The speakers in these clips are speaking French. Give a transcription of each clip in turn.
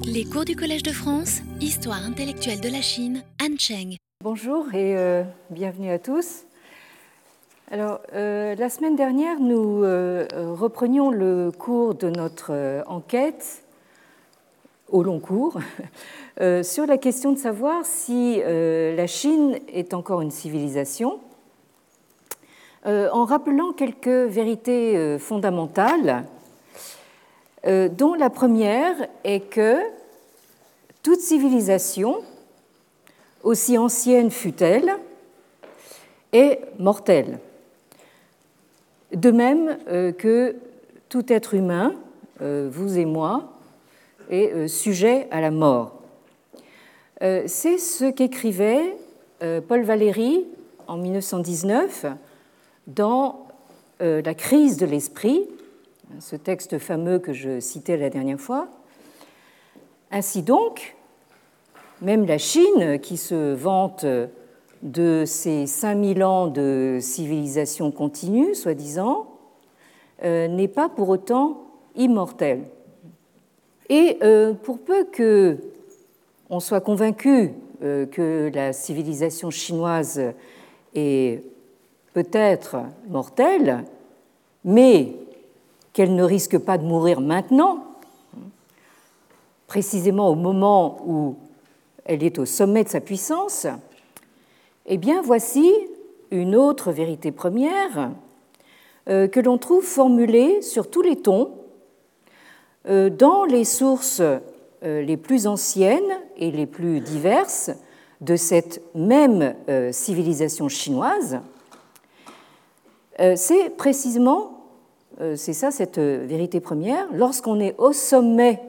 Les cours du Collège de France, Histoire intellectuelle de la Chine, Anne Cheng. Bonjour et euh, bienvenue à tous. Alors, euh, la semaine dernière, nous euh, reprenions le cours de notre enquête au long cours sur la question de savoir si la Chine est encore une civilisation, en rappelant quelques vérités fondamentales dont la première est que toute civilisation, aussi ancienne fut-elle, est mortelle. De même euh, que tout être humain, euh, vous et moi, est sujet à la mort. C'est ce qu'écrivait Paul Valéry en 1919 dans La crise de l'esprit, ce texte fameux que je citais la dernière fois. Ainsi donc, même la Chine, qui se vante de ses 5000 ans de civilisation continue, soi-disant, euh, n'est pas pour autant immortelle. Et euh, pour peu que on soit convaincu euh, que la civilisation chinoise est peut-être mortelle, mais qu'elle ne risque pas de mourir maintenant, précisément au moment où elle est au sommet de sa puissance, eh bien voici une autre vérité première euh, que l'on trouve formulée sur tous les tons euh, dans les sources euh, les plus anciennes et les plus diverses de cette même civilisation chinoise. C'est précisément c'est ça cette euh, vérité première, lorsqu'on est au sommet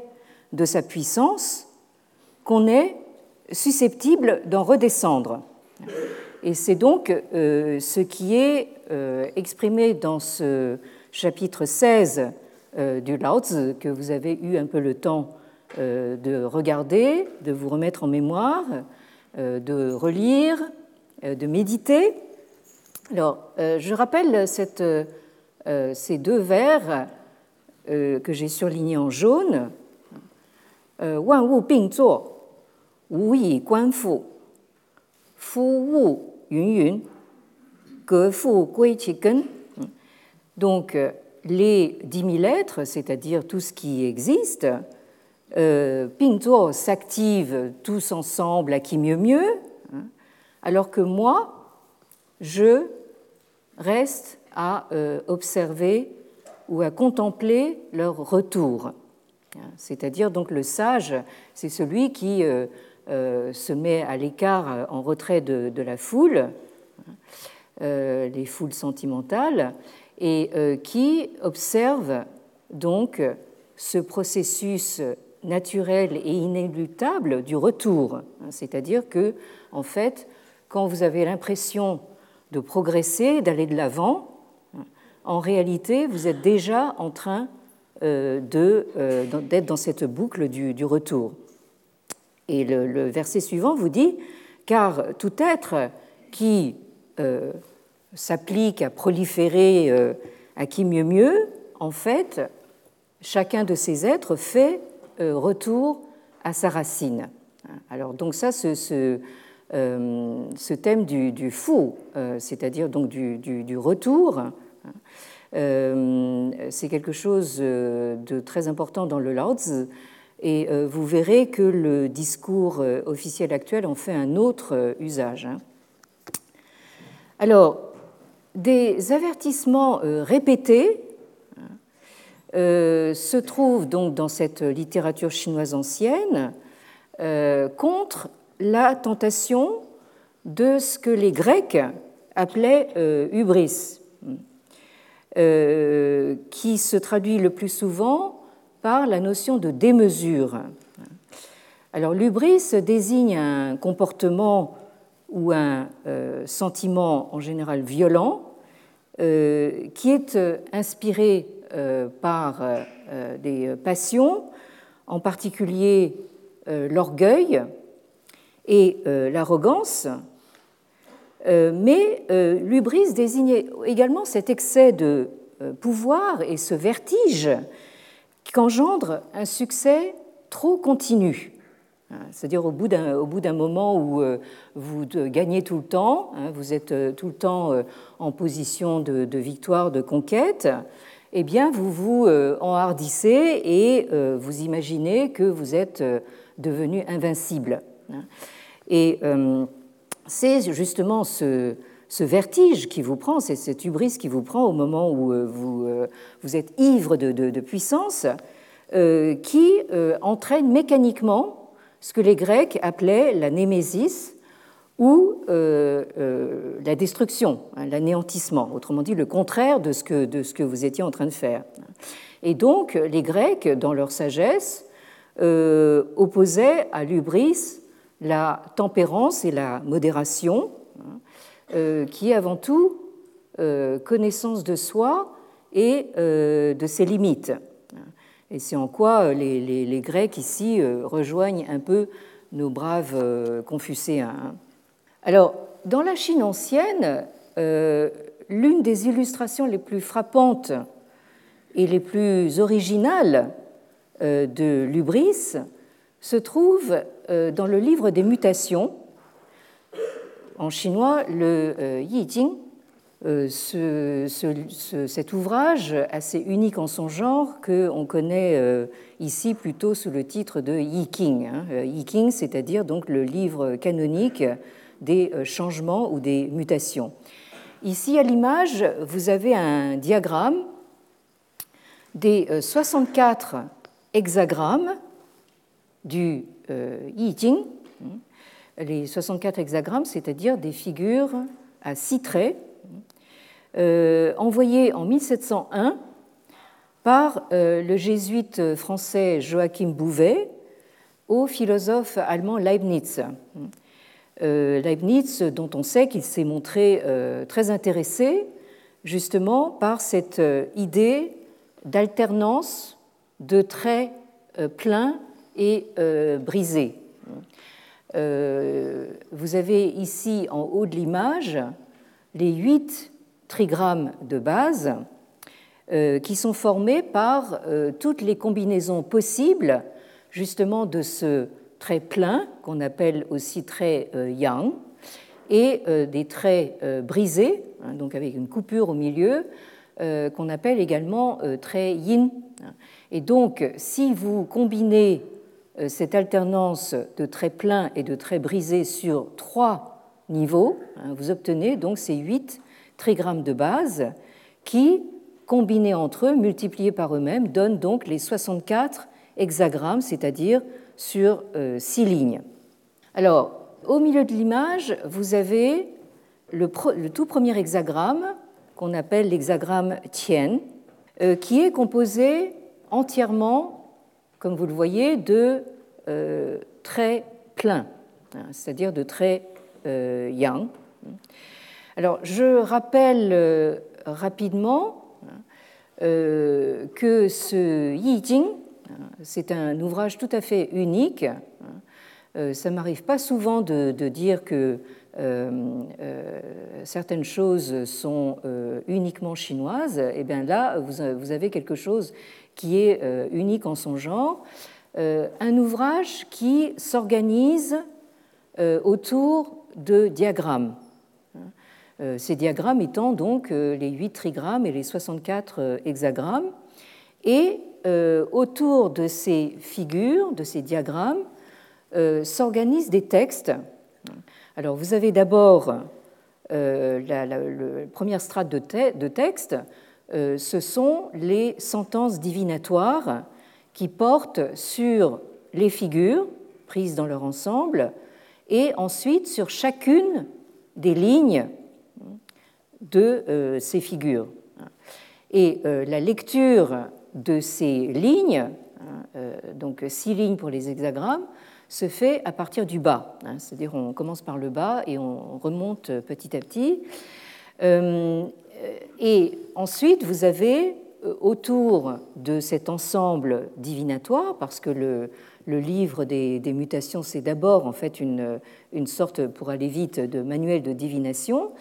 de sa puissance, qu'on est susceptible d'en redescendre. Et c'est donc euh, ce qui est exprimé dans ce chapitre 16 du Laozi que vous avez eu un peu le temps de regarder, de vous remettre en mémoire, de relire, de méditer. Alors, je rappelle cette euh, ces deux vers euh, que j'ai surlignés en jaune. Euh, Wan wu bing zuo, wu yi guan fu, fu wu yun yun, ge fu gui qi. Donc, les dix mille lettres, c'est-à-dire tout ce qui existe, euh, Pingzuo s'active tous ensemble à qui mieux mieux, hein, alors que moi, je reste à euh, observer ou à contempler leur retour. C'est-à-dire donc le sage, c'est celui qui euh, euh, se met à l'écart, en retrait de, la foule, les foules sentimentales, et qui observe donc ce processus naturel et inéluctable du retour. C'est-à-dire que, en fait, quand vous avez l'impression de progresser, d'aller de l'avant, en réalité, vous êtes déjà en train euh, euh, d'être dans cette boucle du, retour. Et le, verset suivant vous dit, car tout être qui euh, s'applique à proliférer à qui mieux mieux, en fait, chacun de ces êtres fait retour à sa racine. Alors donc ça, ce, thème du, fou, c'est-à-dire donc du, du retour, c'est quelque chose euh, de très important dans le Laozi. Et euh, vous verrez que le discours officiel actuel en fait un autre usage. Hein. Alors, des avertissements répétés se trouvent donc dans cette littérature chinoise ancienne contre la tentation de ce que les Grecs appelaient hubris, euh, qui se traduit le plus souvent par la notion de démesure. Alors l'ubris désigne un comportement ou un euh, sentiment en général violent euh, qui est inspiré par des passions, en particulier l'orgueil et l'arrogance, mais euh, l'ubris désignait également cet excès de euh, pouvoir et ce vertige qu'engendre un succès trop continue. Hein, c'est-à-dire au bout d'un moment où euh, vous gagnez tout le temps, hein, vous êtes euh, tout le temps euh, en position de, victoire, de conquête, eh bien vous vous enhardissez et vous imaginez que vous êtes devenu invincible. Hein. Et c'est justement ce, vertige qui vous prend, c'est cette hubris qui vous prend au moment où vous, vous êtes ivre de, puissance, qui entraîne mécaniquement ce que les Grecs appelaient la némésis ou euh, euh, la destruction, hein, l'anéantissement, autrement dit le contraire de ce, que, de ce que vous étiez en train de faire. Et donc les Grecs, dans leur sagesse, euh, opposaient à l'ubris la tempérance et la modération, hein, qui est avant tout connaissance de soi et de ses limites. Et c'est en quoi euh, les, Grecs ici euh, rejoignent un peu nos braves euh, Confucéens. Hein. Alors, dans la Chine ancienne, l'une des illustrations les plus frappantes et les plus originales de l'ubris se trouve dans le livre des mutations, en chinois le Yi Jing, euh, cet ouvrage assez unique en son genre qu'on connaît euh, ici plutôt sous le titre de Yi King. Hein. Euh, Yi King, c'est-à-dire donc le livre canonique des changements ou des mutations. Ici à l'image, vous avez un diagramme des 64 hexagrammes du Yi Jing. Les 64 hexagrammes, c'est-à-dire des figures à six traits euh, envoyé en 1701 par euh, le jésuite français Joachim Bouvet au philosophe allemand Leibniz. Euh, Leibniz, dont on sait qu'il s'est montré très intéressé justement par cette idée d'alternance de traits pleins et brisés. Vous avez ici en haut de l'image les huit trigrammes de base euh, qui sont formés par euh, toutes les combinaisons possibles justement de ce trait plein qu'on appelle aussi trait euh, yang et des traits brisés, hein, donc avec une coupure au milieu, qu'on appelle également trait yin. Et donc, si vous combinez cette alternance de traits pleins et de traits brisés sur trois niveaux, hein, vous obtenez donc ces huit trigrammes de base qui, combinés entre eux, multipliés par eux-mêmes, donnent donc les 64 hexagrammes, c'est-à-dire sur euh, six lignes. Alors, au milieu de l'image, vous avez le, tout premier hexagramme qu'on appelle l'hexagramme Tien, euh, qui est composé entièrement, comme vous le voyez, de euh, traits pleins, hein, c'est-à-dire de traits yang. Alors, je rappelle euh, rapidement euh, que ce Yi Jing, c'est un ouvrage tout à fait unique. Euh, ça m'arrive pas souvent de, dire que certaines choses sont uniquement chinoises. Et eh bien là, vous, avez quelque chose qui est unique en son genre. un ouvrage qui s'organise autour de diagrammes. Euh, ces diagrammes étant donc euh, les 8 trigrammes et les 64 euh, hexagrammes. Et autour de ces figures, de ces diagrammes, s'organisent des textes. Alors vous avez d'abord la, première strate de, de texte, ce sont les sentences divinatoires qui portent sur les figures prises dans leur ensemble et ensuite sur chacune des lignes de euh, ces figures. Et euh, la lecture de ces lignes, euh, donc six lignes pour les hexagrammes, se fait à partir du bas. Hein. C'est-à-dire on commence par le bas et on remonte petit à petit. Et ensuite, vous avez autour de cet ensemble divinatoire, parce que le, livre des, mutations, c'est d'abord en fait une, une, sorte, pour aller vite, de manuel de divination,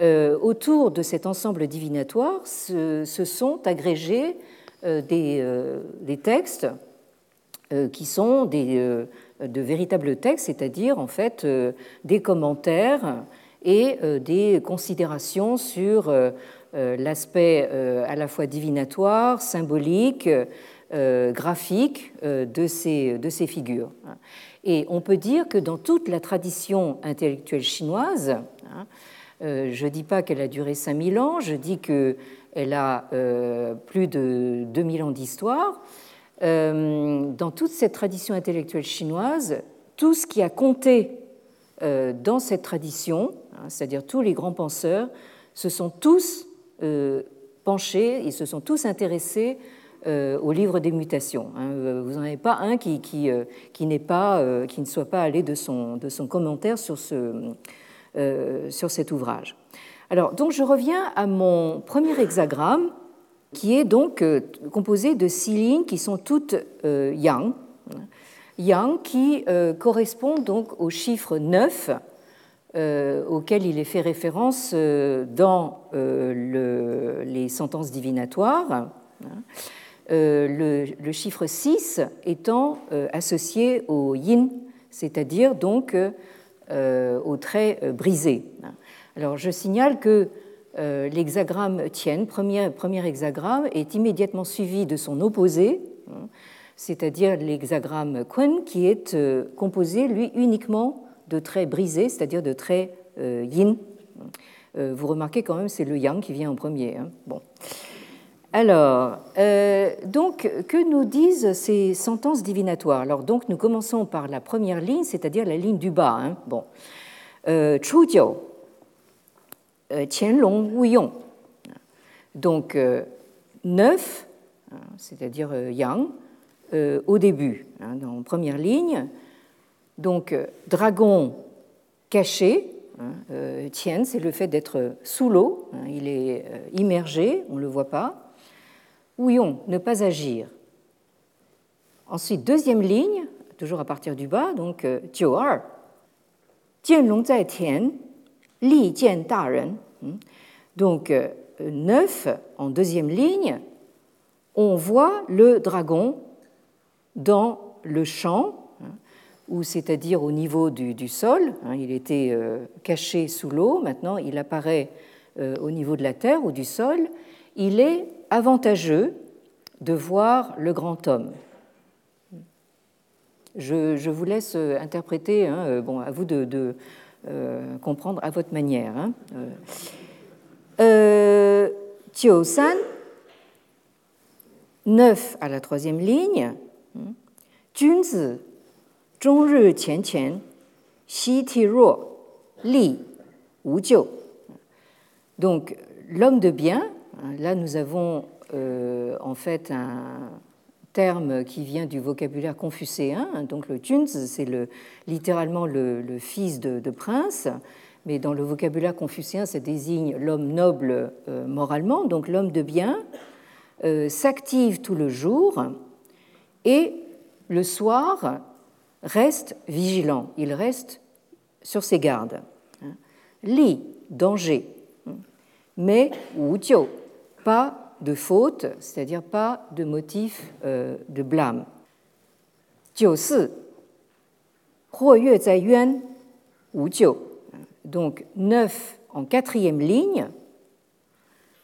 euh, autour de cet ensemble divinatoire se, sont agrégés euh, des, euh, des, textes qui sont des, de véritables textes, c'est-à-dire en fait des commentaires et des considérations sur l'aspect à la fois divinatoire, symbolique, graphique de ces, de ces figures. Et on peut dire que dans toute la tradition intellectuelle chinoise, hein, je ne dis pas qu'elle a duré 5000 ans, je dis que elle a euh, plus de 2000 ans d'histoire. Euh, dans toute cette tradition intellectuelle chinoise, tout ce qui a compté euh, dans cette tradition, c'est-à-dire tous les grands penseurs, se sont tous penchés, ils se sont tous intéressés au livre des mutations. Hein. Vous n'en avez pas un qui, qui, qui, pas, qui ne soit pas allé de son, de son commentaire sur, ce, sur cet ouvrage. Alors, donc, je reviens à mon premier hexagramme, qui est donc euh, composé de six lignes qui sont toutes euh, yang, yang qui euh, correspond donc au chiffre 9 auquel il est fait référence dans les sentences divinatoires. Le, chiffre 6 étant associé au yin, c'est-à-dire donc au trait brisé. Alors je signale que euh, l'hexagramme Tien, premier, premier hexagramme, est immédiatement suivi de son opposé, hein, c'est-à-dire l'hexagramme Kun, qui est euh, composé, lui, uniquement de traits brisés, c'est-à-dire de traits euh, yin. vous remarquez quand même, c'est le yang qui vient en premier. Hein. Bon. Alors, donc, que nous disent ces sentences divinatoires? Alors, donc, nous commençons par la première ligne, c'est-à-dire la ligne du bas. Hein. Bon. Euh, euh, Qianlong Wuyong. Donc, euh, neuf, hein, c'est-à-dire euh, yang, au début, hein, dans première ligne. Donc, dragon caché, hein, Tian, c'est le fait d'être sous l'eau, il est immergé, on ne le voit pas. Wuyong, ne pas agir. Ensuite, deuxième ligne, toujours à partir du bas, donc Jiu zai Tian, Li Jian Daren. Donc, euh, neuf, en deuxième ligne, on voit le dragon dans le champ, hein, ou c'est-à-dire au niveau du, sol. Hein, il était euh, caché sous l'eau, maintenant il apparaît euh, au niveau de la terre ou du sol. Il est avantageux de voir le grand homme. Je, vous laisse interpréter, hein, bon, à vous de euh, comprendre à votre manière. Hein. Euh, 9 à la troisième ligne. Junzi. Donc, l'homme de bien, là nous avons euh, en fait un, terme qui vient du vocabulaire confucéen. Donc le Junz, c'est le, littéralement le, fils de, prince, mais dans le vocabulaire confucéen, ça désigne l'homme noble euh, moralement, donc l'homme de bien, euh, s'active tout le jour et le soir reste vigilant, il reste sur ses gardes. Li, danger, mais Wu pas de faute, c'est-à-dire pas de motif euh, de blâme. Donc, neuf en quatrième ligne.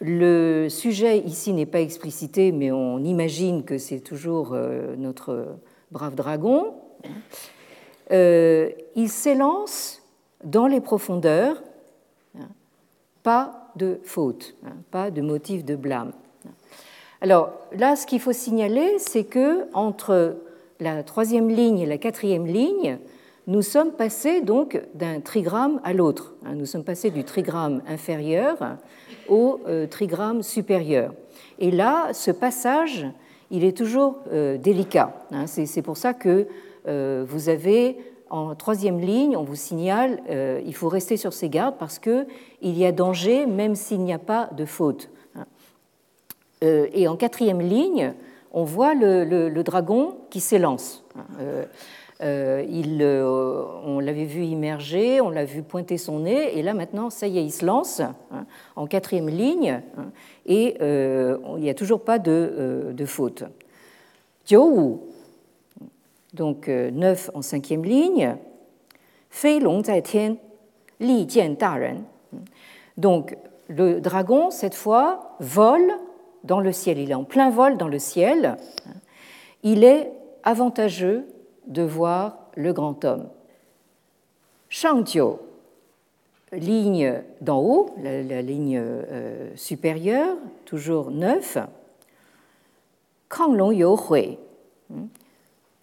Le sujet ici n'est pas explicité, mais on imagine que c'est toujours euh, notre brave dragon. Euh, il s'élance dans les profondeurs, pas de faute, pas de motif de blâme. Alors là, ce qu'il faut signaler, c'est que entre la troisième ligne et la quatrième ligne, nous sommes passés donc d'un trigramme à l'autre. Hein. Nous sommes passés du trigramme inférieur au euh, trigramme supérieur. Et là, ce passage, il est toujours euh, délicat. Hein. C'est pour ça que vous avez en troisième ligne, on vous signale, il faut rester sur ses gardes parce qu'il y a danger même s'il n'y a pas de faute. Euh, et en quatrième ligne, on voit le, dragon qui s'élance. Euh, euh, il, on l'avait vu immerger, on l'a vu pointer son nez, et là maintenant, ça y est, il se lance hein, en quatrième ligne, hein, et il n'y a toujours pas de, de faute. Donc 9 en cinquième ligne. Fei long zai tian, li jian da. Donc le dragon, cette fois, vole dans le ciel. Il est en plein vol dans le ciel. Il est avantageux de voir le grand homme. Shangjiu, ligne d'en haut, la, ligne euh, supérieure, toujours 9. Kanglong Hui,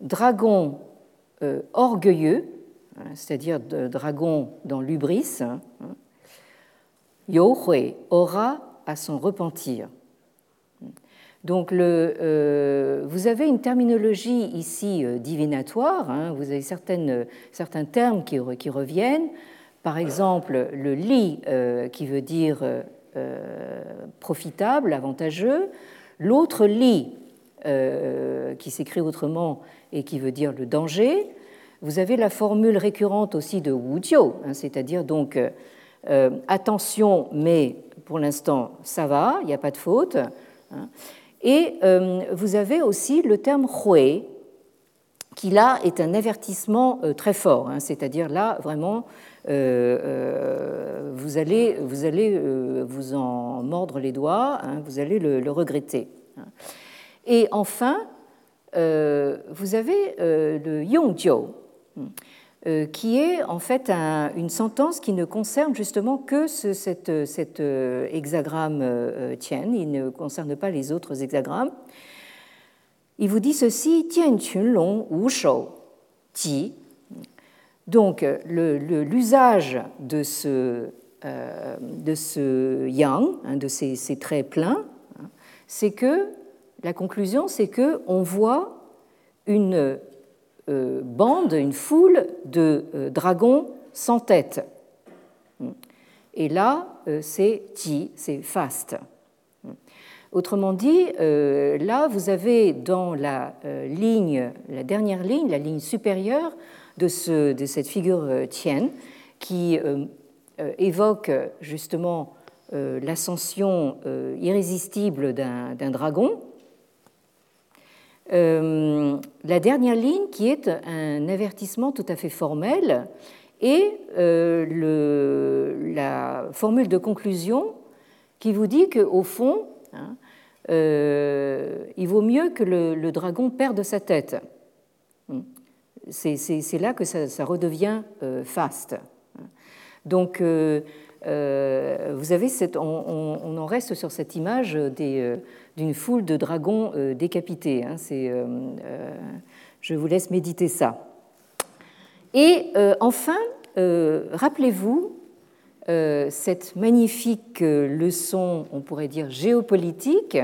dragon euh, orgueilleux, hein, c'est-à-dire dragon dans l'ubris. Hein, Yo Hui aura à son repentir. Donc, euh, vous avez une terminologie ici euh, divinatoire, hein, vous avez certains termes qui, reviennent. Par exemple, le li, euh, qui veut dire profitable, avantageux. L'autre li, qui s'écrit autrement et qui veut dire le danger. Vous avez la formule récurrente aussi de wujiu, hein, c'est-à-dire donc attention, mais pour l'instant ça va, il n'y a pas de faute. Hein. Et euh, vous avez aussi le terme hui, qui là est un avertissement euh, très fort, hein, c'est-à-dire là vraiment euh, vous allez, vous, allez vous en mordre les doigts, vous allez le, regretter. Et enfin, vous avez le yongjiu euh, qui est en fait une sentence qui ne concerne justement que cet, euh, hexagramme euh, Tian, il ne concerne pas les autres hexagrammes. Il vous dit ceci Tian Long Wu Shou Ji. Donc, l'usage de ce, yang, hein, de ces, ces, traits pleins, hein, c'est que la conclusion, c'est que on voit une euh, bande, une foule de euh, dragons sans tête. Et là, euh, c'est Ji, c'est fast. Autrement dit, là, vous avez dans la ligne, la dernière ligne, la ligne supérieure de, de cette figure tienne, qui évoque justement l'ascension irrésistible d'un dragon, la dernière ligne qui est un avertissement tout à fait formel et euh, la formule de conclusion qui vous dit qu'au fond, hein, euh, il vaut mieux que le, dragon perde sa tête. C'est là que ça, redevient fast. Donc, euh, vous avez cette, on, en reste sur cette image euh, d'une foule de dragons euh, décapités. Hein, je vous laisse méditer ça. Et enfin, rappelez-vous cette magnifique leçon, on pourrait dire géopolitique,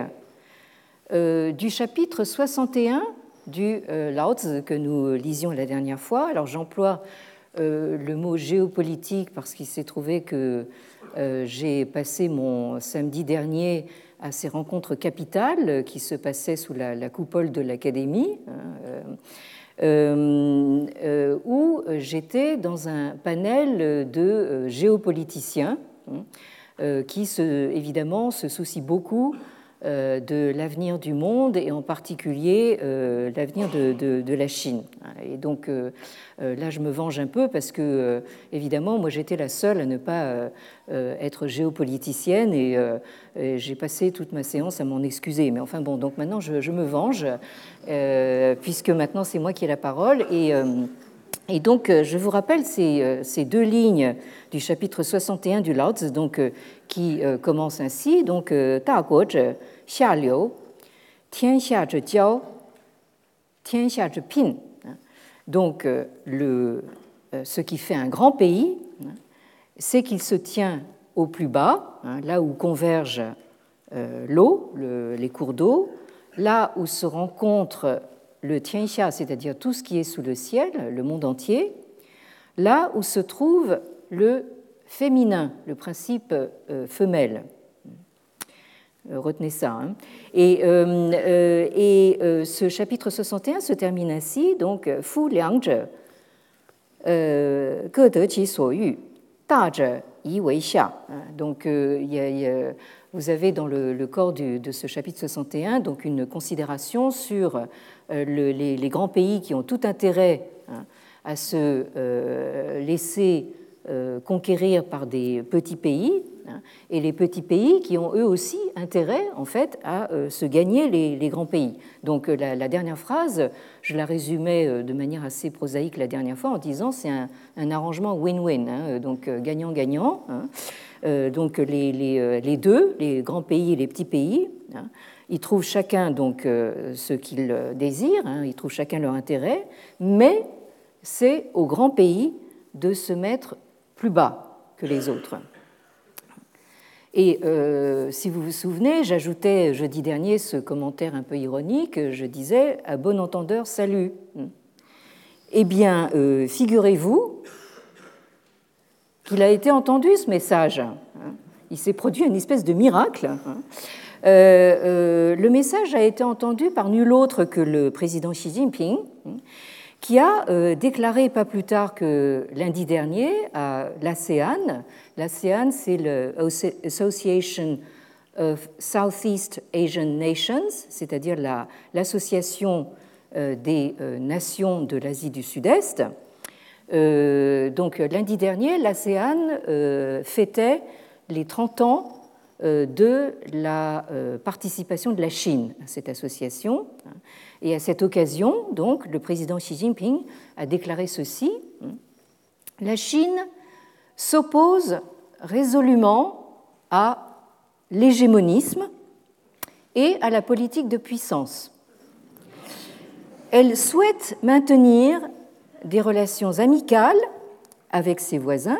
du chapitre 61 du Lao que nous lisions la dernière fois. Alors j'emploie euh, le mot géopolitique parce qu'il s'est trouvé que euh, j'ai passé mon samedi dernier à ces rencontres capitales qui se passaient sous la, coupole de l'Académie, hein, euh, où j'étais dans un panel de géopoliticiens hein, qui, évidemment, se soucient beaucoup euh, de l'avenir du monde et en particulier euh, l'avenir de, la Chine. Et donc euh, là, je me venge un peu parce que, évidemment, moi j'étais la seule à ne pas être géopoliticienne et, j'ai passé toute ma séance à m'en excuser. Mais enfin bon, donc maintenant je, me venge puisque maintenant c'est moi qui ai la parole et donc, je vous rappelle ces, deux lignes du chapitre 61 du Lao Tzu, donc, qui commencent ainsi. Donc, Ta Guo donc, euh, le, euh, ce qui fait un grand pays, c'est qu'il se tient au plus bas, hein, là où converge euh, l'eau, les cours d'eau, là où se rencontre le Tianxia, c'est-à-dire tout ce qui est sous le ciel, le monde entier, là où se trouve le féminin, le principe femelle. Euh, retenez ça. Hein. Et, euh, euh, et ce chapitre 61 se termine ainsi donc Fu liang ge de qi so yu, da yi wei xia. Hein. Donc vous avez dans le, corps de ce chapitre 61 donc une considération sur les, grands pays qui ont tout intérêt hein, à se laisser conquérir par des petits pays, Hein, et les petits pays qui ont eux aussi intérêt en fait à euh, se gagner les, grands pays. Donc euh, la, dernière phrase, je la résumais euh, de manière assez prosaïque la dernière fois en disant c'est un, arrangement win-win, hein, donc gagnant-gagnant. Hein. donc les, les, deux, les grands pays et les petits pays, ils trouvent chacun donc ce qu'ils désirent, ils trouvent chacun leur intérêt, mais c'est aux grands pays de se mettre plus bas que les autres. Et euh, si vous vous souvenez, j'ajoutais jeudi dernier ce commentaire un peu ironique, je disais à bon entendeur, salut. Eh bien, euh, figurez-vous qu'il a été entendu ce message. Il s'est produit une espèce de miracle. Euh, le message a été entendu par nul autre que le président Xi Jinping, qui a déclaré pas plus tard que lundi dernier à l'ASEAN L'ASEAN, c'est l'Association of Southeast Asian Nations, c'est-à-dire l'association euh, des euh, nations de l'Asie du Sud-Est. Euh, donc lundi dernier, l'ASEAN fêtait les 30 ans de la participation de la Chine à cette association. Et à cette occasion, donc, le président Xi Jinping a déclaré ceci La Chine s'oppose résolument à l'hégémonisme et à la politique de puissance. Elle souhaite maintenir des relations amicales avec ses voisins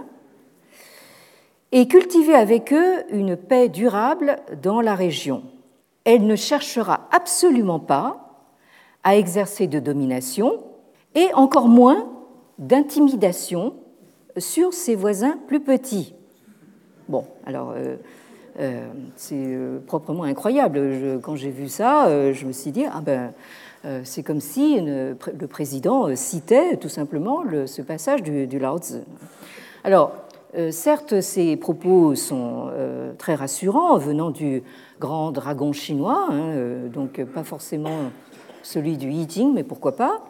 et cultiver avec eux une paix durable dans la région. Elle ne cherchera absolument pas à exercer de domination et encore moins d'intimidation sur ses voisins plus petits. Bon, alors euh, euh, c'est euh, proprement incroyable. quand j'ai vu ça, je me suis dit, ah ben, c'est comme si le président citait tout simplement ce passage du, Lao Tzu. Alors, certes, ces propos sont très rassurants venant du grand dragon chinois, hein, donc pas forcément celui du Yi Jing, mais pourquoi pas.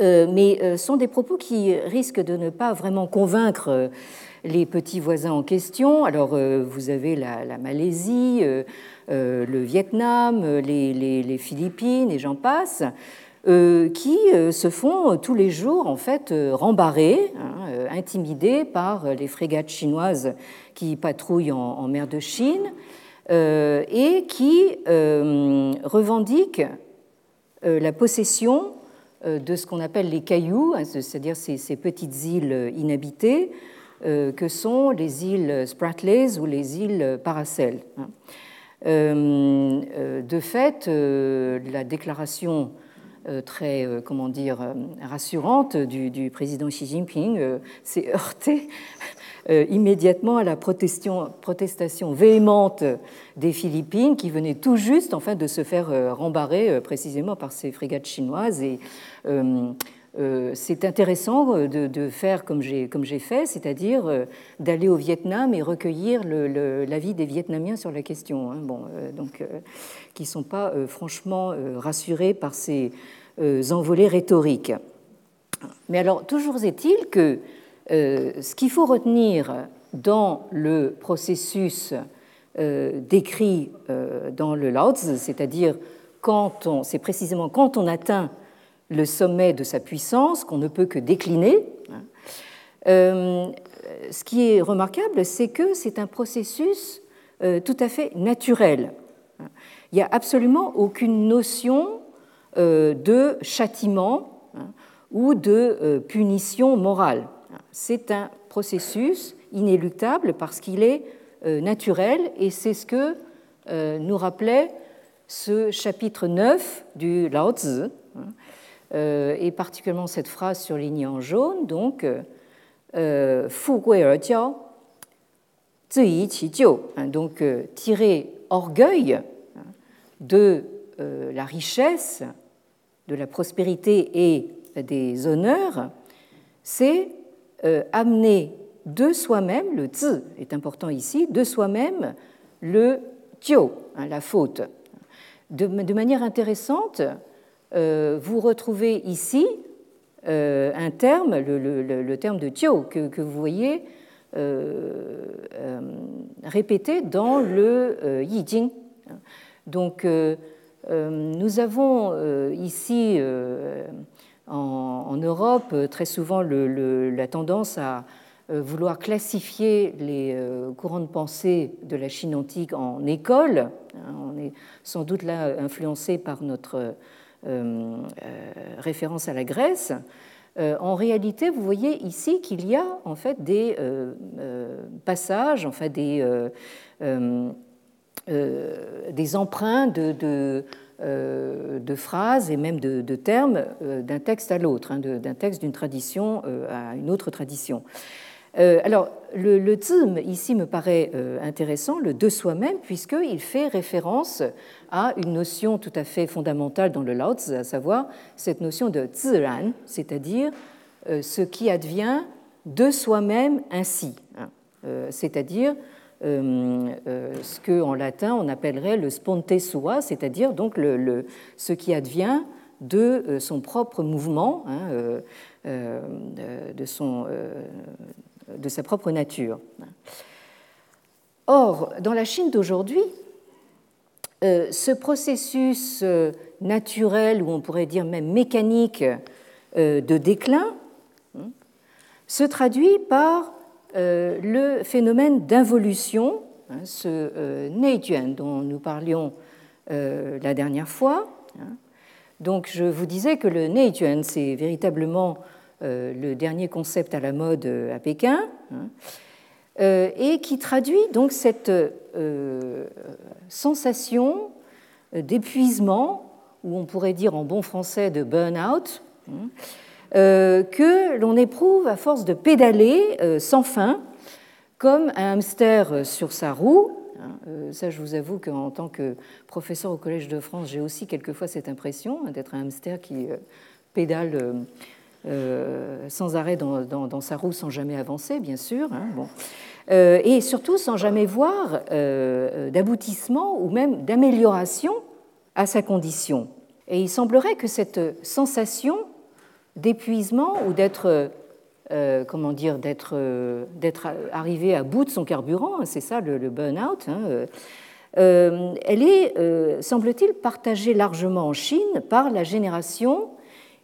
Euh, mais euh, sont des propos qui risquent de ne pas vraiment convaincre euh, les petits voisins en question. Alors, vous avez la, Malaisie, le Vietnam, les, Philippines et j'en passe, qui se font tous les jours en fait rembarrer, hein, intimidés par les frégates chinoises qui patrouillent en mer de Chine et qui revendiquent la possession euh, de ce qu'on appelle les cailloux, hein, c'est-à-dire ces, petites îles inhabitées, euh, que sont les îles Spratlys ou les îles Paracel. Hein. Euh, de fait, la déclaration très, comment dire, rassurante du, président Xi Jinping s'est heurtée euh, immédiatement à la protestation, véhémente des Philippines qui venait tout juste enfin, de se faire euh, rembarrer euh, précisément par ces frégates chinoises. Et c'est intéressant de, faire comme j'ai fait, c'est-à-dire d'aller au Vietnam et recueillir l'avis des Vietnamiens sur la question, hein. bon, donc, qui ne sont pas franchement rassurés par ces envolées rhétoriques. Mais alors, toujours est-il que euh, ce qu'il faut retenir dans le processus euh, décrit euh, dans le Lao c'est-à-dire quand on, c'est précisément quand on atteint le sommet de sa puissance qu'on ne peut que décliner. Hein. ce qui est remarquable, c'est que c'est un processus tout à fait naturel. Il n'y a absolument aucune notion de châtiment hein, ou de punition morale. C'est un processus inéluctable parce qu'il est euh, naturel et c'est ce que euh, nous rappelait ce chapitre 9 du Lao Tzu, hein, euh, et particulièrement cette phrase surlignée en jaune, donc Fu Gui Er Jiao, Yi Qi Jiu, hein, donc tirer orgueil de la richesse, de la prospérité et des honneurs, c'est euh, amener de soi-même, le zi est important ici, de soi-même le tio, hein, la faute. De, manière intéressante, vous retrouvez ici un terme, le, terme de tio, que, vous voyez répété dans le Yi Jing. Donc, nous avons ici en, Europe très souvent la tendance à euh, vouloir classifier les euh, courants de pensée de la Chine antique en écoles. Hein, on est sans doute là influencé par notre euh, référence à la Grèce. En réalité, vous voyez ici qu'il y a en fait des passages, en fait des, des emprunts de, de, phrases et même de, termes d'un texte à l'autre, hein, d'un texte d'une tradition à une autre tradition. Euh, alors, le, le ici me paraît euh, intéressant, le de soi-même, puisqu'il fait référence à une notion tout à fait fondamentale dans le Lao à savoir cette notion de ziran, c'est-à-dire euh, ce qui advient de soi-même ainsi, hein. c'est-à-dire ce qu'en latin on appellerait le sponte sua, c'est-à-dire donc le, ce qui advient de son propre mouvement, hein, de son de sa propre nature. Or, dans la Chine d'aujourd'hui, euh, ce processus euh, naturel, ou on pourrait dire même mécanique, euh, de déclin, hein, se traduit par le phénomène d'involution, hein, ce Neijuan dont nous parlions la dernière fois. Hein. Donc, je vous disais que le Neijuan, c'est véritablement euh, le dernier concept à la mode euh, à Pékin, hein, euh, et qui traduit donc cette sensation d'épuisement, ou on pourrait dire en bon français de burn-out, que l'on éprouve à force de pédaler sans fin, comme un hamster sur sa roue. Hein. Ça, je vous avoue qu'en tant que professeur au Collège de France, j'ai aussi quelquefois cette impression d'être un hamster qui pédale euh, sans arrêt dans, sa roue sans jamais avancer, bien sûr, hein, bon. Euh, et surtout sans jamais voir euh, d'aboutissement ou même d'amélioration à sa condition. Et il semblerait que cette sensation d'épuisement ou d'être comment dire d'être d'être arrivé à bout de son carburant, hein, c'est ça le, burn-out. Hein, elle est, semble-t-il, partagée largement en Chine par la génération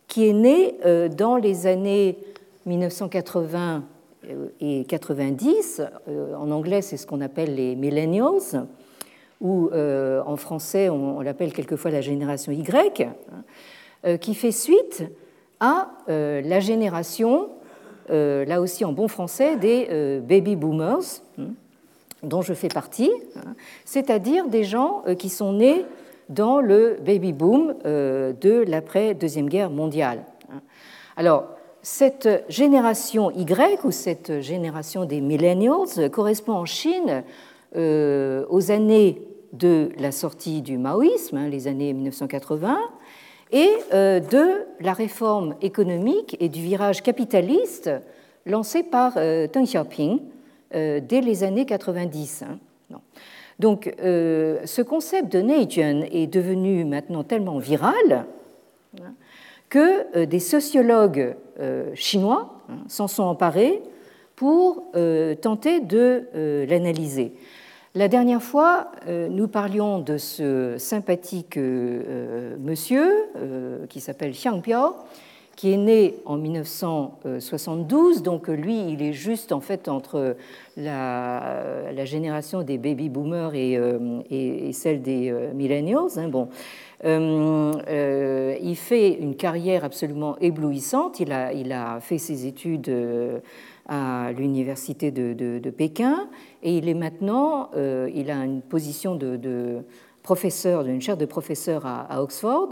qui est né euh, dans les années 1980 euh, et 90. Euh, en anglais, c'est ce qu'on appelle les millennials, ou en français, on l'appelle quelquefois la génération Y, hein, qui fait suite à la génération, là aussi en bon français, des baby boomers, hein, dont je fais partie, hein, c'est-à-dire des gens qui sont nés dans le baby boom euh, de l'après-deuxième guerre mondiale. Alors, cette génération Y ou cette génération des millennials correspond en Chine euh, aux années de la sortie du maoïsme, hein, les années 1980, et euh, de la réforme économique et du virage capitaliste lancé par Deng Xiaoping dès les années 90. Donc euh, ce concept de Neijian est devenu maintenant tellement viral hein, que euh, des sociologues euh, chinois hein, s'en sont emparés pour tenter de l'analyser. La dernière fois, nous parlions de ce sympathique monsieur qui s'appelle Xiang Piao, qui est né en 1972. Donc lui, il est juste en fait entre la, génération des baby boomers et, euh, celle des euh, millennials. Hein. Euh, il fait une carrière absolument éblouissante. Il a fait ses études à l'université de, Pékin et il est maintenant, il a une position de, professeur, d'une chaire de professeur à, Oxford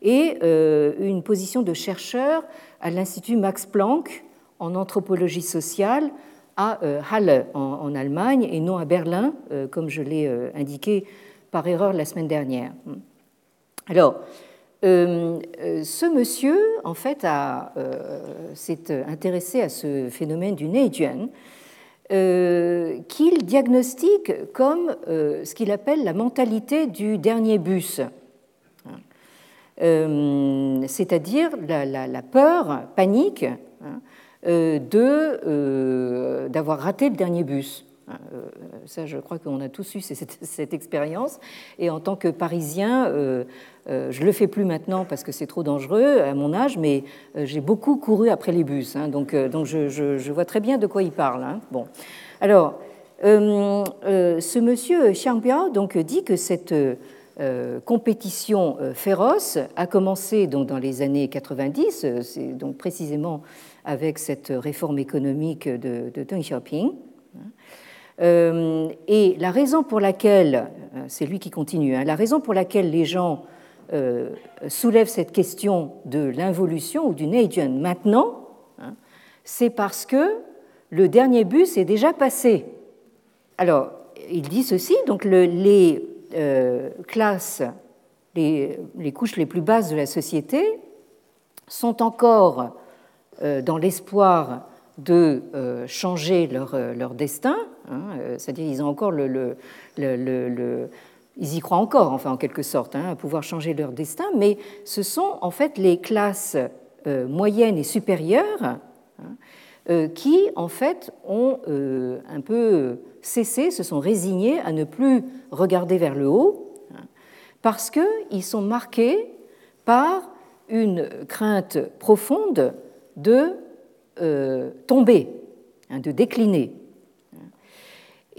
et euh, une position de chercheur à l'Institut Max Planck en anthropologie sociale à euh, Halle en, Allemagne et non à Berlin, euh, comme je l'ai indiqué par erreur la semaine dernière. Alors, ce monsieur, en fait, s'est intéressé à ce phénomène du Neijuan qu'il diagnostique comme ce qu'il appelle la mentalité du dernier bus, c'est-à-dire la, peur, panique hein, d'avoir raté le dernier bus. Euh, ça, je crois qu'on a tous eu cette, expérience. Et en tant que Parisien, euh, euh, je le fais plus maintenant parce que c'est trop dangereux à mon âge, mais j'ai beaucoup couru après les bus. Hein. donc, je, vois très bien de quoi il parle. Hein. Bon. Alors, ce monsieur Xiang donc, dit que cette compétition féroce a commencé donc, dans les années 90, c'est donc précisément avec cette réforme économique de, de Deng Xiaoping. Euh, et la raison pour laquelle, euh, c'est lui qui continue, hein, la raison pour laquelle les gens euh, soulèvent cette question de l'involution ou du Neijian maintenant, hein, c'est parce que le dernier bus est déjà passé. Alors, il dit ceci, donc les classes, les, couches les plus basses de la société sont encore dans l'espoir de changer leur destin, hein, euh, c'est-à-dire ils ont encore ils y croient encore, enfin en quelque sorte, hein, à pouvoir changer leur destin, mais ce sont en fait les classes moyennes et supérieures hein, qui en fait ont un peu cessé, se sont résignés à ne plus regarder vers le haut, parce qu'ils sont marqués par une crainte profonde de euh, tomber, de décliner.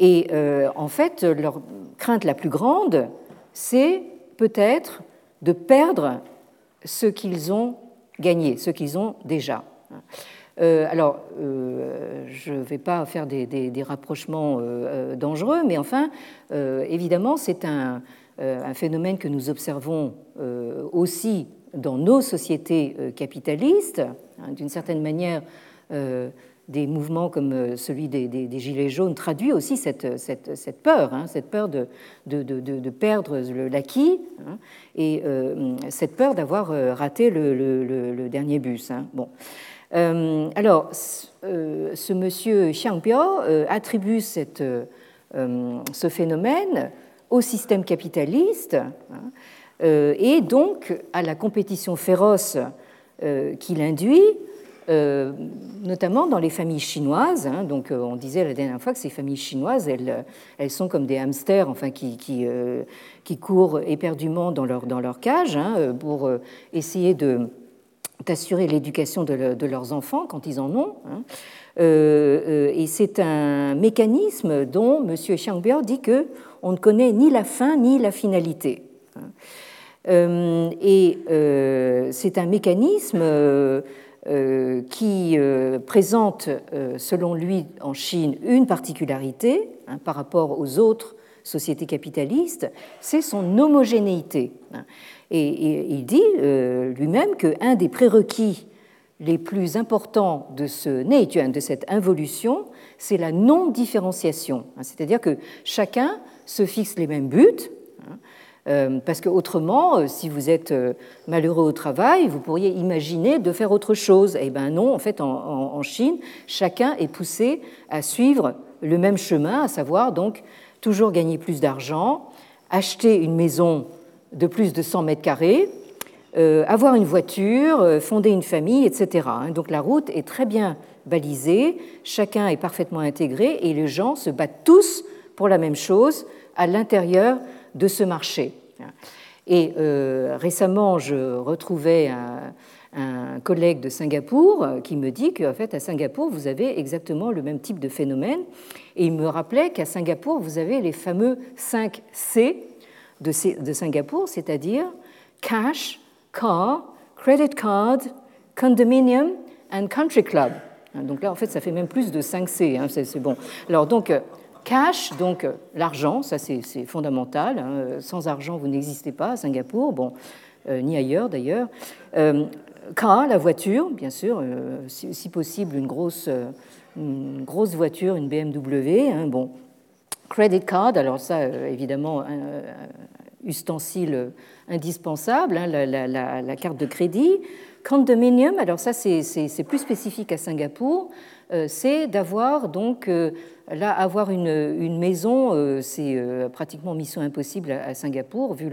Et euh, en fait, leur crainte la plus grande, c'est peut-être de perdre ce qu'ils ont gagné, ce qu'ils ont déjà. Euh, alors, je ne vais pas faire des, rapprochements dangereux, mais enfin, évidemment, c'est un, phénomène que nous observons aussi dans nos sociétés capitalistes. Hein, d'une certaine manière, euh, des mouvements comme euh, celui des, Gilets jaunes traduit aussi cette, peur, hein, cette peur de, perdre l'acquis hein, et euh, cette peur d'avoir raté le, dernier bus. Hein. Bon. alors, ce monsieur Xiangbiao attribue ce phénomène au système capitaliste et donc à la compétition féroce qu'il induit euh, notamment dans les familles chinoises. Hein. donc, euh, on disait la dernière fois que ces familles chinoises, elles, elles sont comme des hamsters, enfin, qui, qui, euh, courent éperdument dans leur, dans leur cage hein, pour essayer de d'assurer l'éducation de, leurs enfants quand ils en ont. Hein. et c'est un mécanisme dont M. Xiangbiao dit que on ne connaît ni la fin ni la finalité. et c'est un mécanisme euh, qui euh, présente, euh, selon lui, en Chine, une particularité hein, par rapport aux autres sociétés capitalistes, c'est son homogénéité. Hein. Et, il dit lui-même qu'un des prérequis les plus importants de ce de cette involution, c'est la non-différenciation. Hein. C'est-à-dire que chacun se fixe les mêmes buts, euh, parce que autrement, euh, si vous êtes euh, malheureux au travail, vous pourriez imaginer de faire autre chose. Eh bien non, en fait, en, Chine, chacun est poussé à suivre le même chemin, à savoir donc toujours gagner plus d'argent, acheter une maison de plus de 100 mètres carrés, avoir une voiture, fonder une famille, etc. Hein. Donc la route est très bien balisée, chacun est parfaitement intégré et les gens se battent tous pour la même chose à l'intérieur de ce marché. Et euh, récemment, je retrouvais un, collègue de Singapour qui me dit qu'en fait, à Singapour, vous avez exactement le même type de phénomène. Et il me rappelait qu'à Singapour, vous avez les fameux 5 C de, Singapour, c'est-à-dire cash, car, credit card, condominium and country club. Donc là, en fait, ça fait même plus de 5 C. Hein, c'est bon. Alors donc, Cash, donc euh, l'argent, ça c'est fondamental. Hein. Sans argent, vous n'existez pas à Singapour, bon, euh, ni ailleurs d'ailleurs. Euh, car, la voiture, bien sûr, si, possible une grosse, une grosse voiture, une BMW. Hein, bon, credit card, alors ça, évidemment, ustensile indispensable, hein, la, la, carte de crédit. Condominium, alors ça c'est plus spécifique à Singapour. c'est d'avoir donc Là, avoir une, maison, euh, c'est euh, pratiquement mission impossible à, Singapour, vu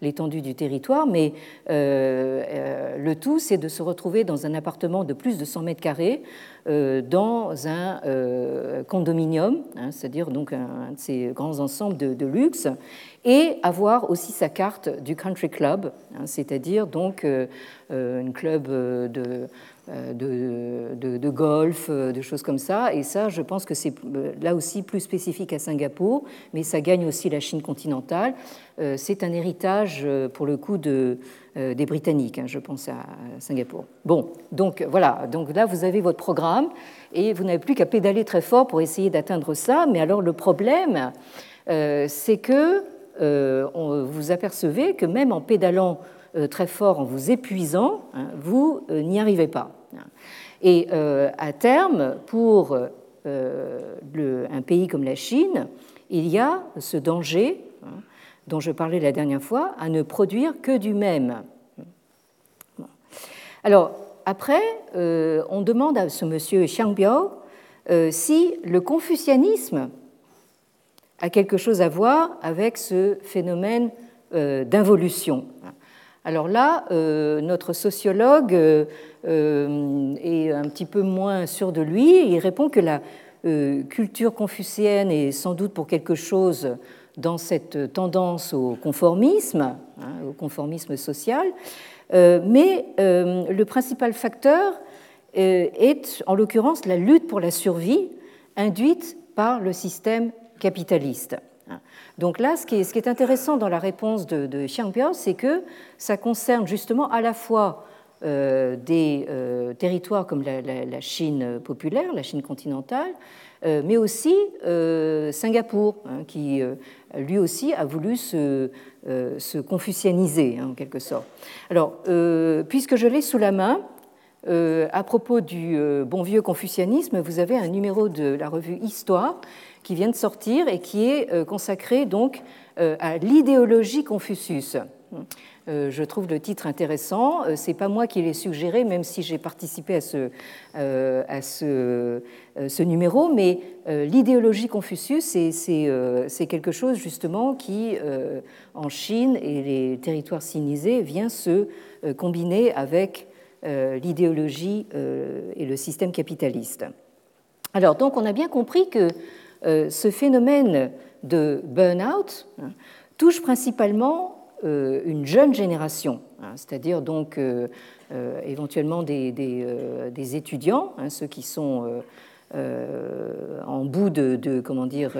l'étendue du territoire, mais euh, le tout, c'est de se retrouver dans un appartement de plus de 100 mètres carrés, dans un condominium, hein, c'est-à-dire donc un, de ces grands ensembles de, luxe, et avoir aussi sa carte du country club, hein, c'est-à-dire donc un club de euh, de, golf, euh, de choses comme ça. Et ça, je pense que c'est euh, là aussi plus spécifique à Singapour, mais ça gagne aussi la Chine continentale. C'est un héritage, pour le coup, de, des Britanniques, hein, je pense à Singapour. Bon, donc voilà, donc là, vous avez votre programme et vous n'avez plus qu'à pédaler très fort pour essayer d'atteindre ça. Mais alors, le problème, c'est que vous apercevez que même en pédalant très fort en vous épuisant, hein, vous euh, n'y arrivez pas. Et euh, à terme, pour un pays comme la Chine, il y a ce danger hein, dont je parlais la dernière fois, à ne produire que du même. Alors, après, on demande à ce monsieur Xiang Biao si le confucianisme a quelque chose à voir avec ce phénomène d'involution. Alors là, euh, notre sociologue euh, euh, est un petit peu moins sûr de lui. Il répond que la culture confucéenne est sans doute pour quelque chose dans cette tendance au conformisme, hein, au conformisme social, mais le principal facteur est en l'occurrence la lutte pour la survie induite par le système capitaliste. Donc là, ce qui est, intéressant dans la réponse de, de Xiang c'est que ça concerne justement à la fois euh, des euh, territoires comme la, Chine populaire, la Chine continentale, euh, mais aussi Singapour, hein, qui lui aussi a voulu se, confucianiser hein, en quelque sorte. Alors, puisque je l'ai sous la main, à propos du bon vieux confucianisme, vous avez un numéro de la revue Histoire qui vient de sortir et qui est euh, consacré donc euh, à l'idéologie Confucius. Euh, je trouve le titre intéressant. C'est pas moi qui l'ai suggéré, même si j'ai participé à ce, ce, numéro. Mais l'idéologie Confucius, c'est quelque chose justement qui, en Chine et les territoires sinisés, vient se combiner avec l'idéologie et le système capitaliste. Alors, donc, on a bien compris que ce phénomène de burn-out hein, touche principalement euh, une jeune génération, hein, c'est-à-dire donc euh, éventuellement des, étudiants, hein, ceux qui sont en bout de, comment dire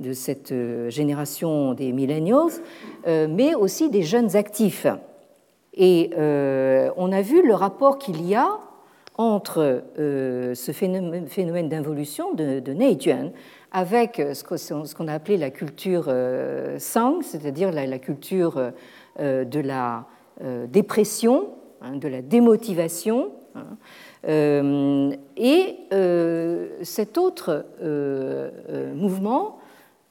de cette génération des millennials, mais aussi des jeunes actifs. Et on a vu le rapport qu'il y a entre ce phénomène, d'involution de, de avec ce qu'on a appelé la culture euh, sang, c'est-à-dire la, culture euh, de la euh, dépression, hein, de la démotivation. Hein. et cet autre mouvement,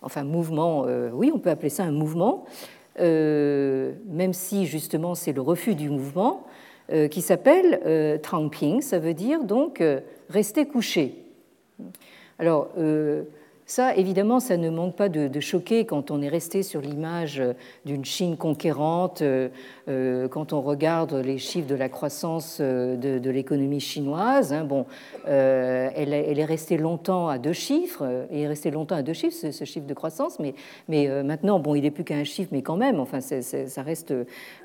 enfin mouvement, oui, on peut appeler ça un mouvement, même si justement c'est le refus du mouvement, qui s'appelle Trangping, ça veut dire donc rester couché. Alors, ça, évidemment, ça ne manque pas de, choquer quand on est resté sur l'image d'une Chine conquérante, euh, euh, quand on regarde les chiffres de la croissance euh, de, l'économie chinoise. Hein. bon, elle, est restée longtemps à deux chiffres, et est restée longtemps à deux chiffres, ce, chiffre de croissance, mais, mais maintenant, bon, il n'est plus qu'à un chiffre, mais quand même, enfin, ça reste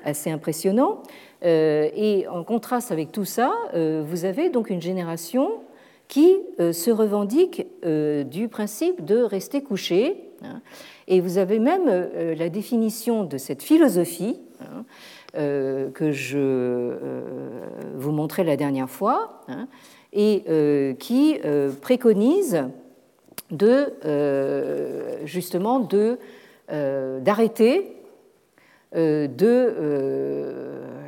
assez impressionnant. et en contraste avec tout ça, vous avez donc une génération qui euh, se revendique euh, du principe de rester couché. Hein. Et vous avez même euh, la définition de cette philosophie hein, que je vous montrais la dernière fois, hein, et qui préconise de justement de d'arrêter de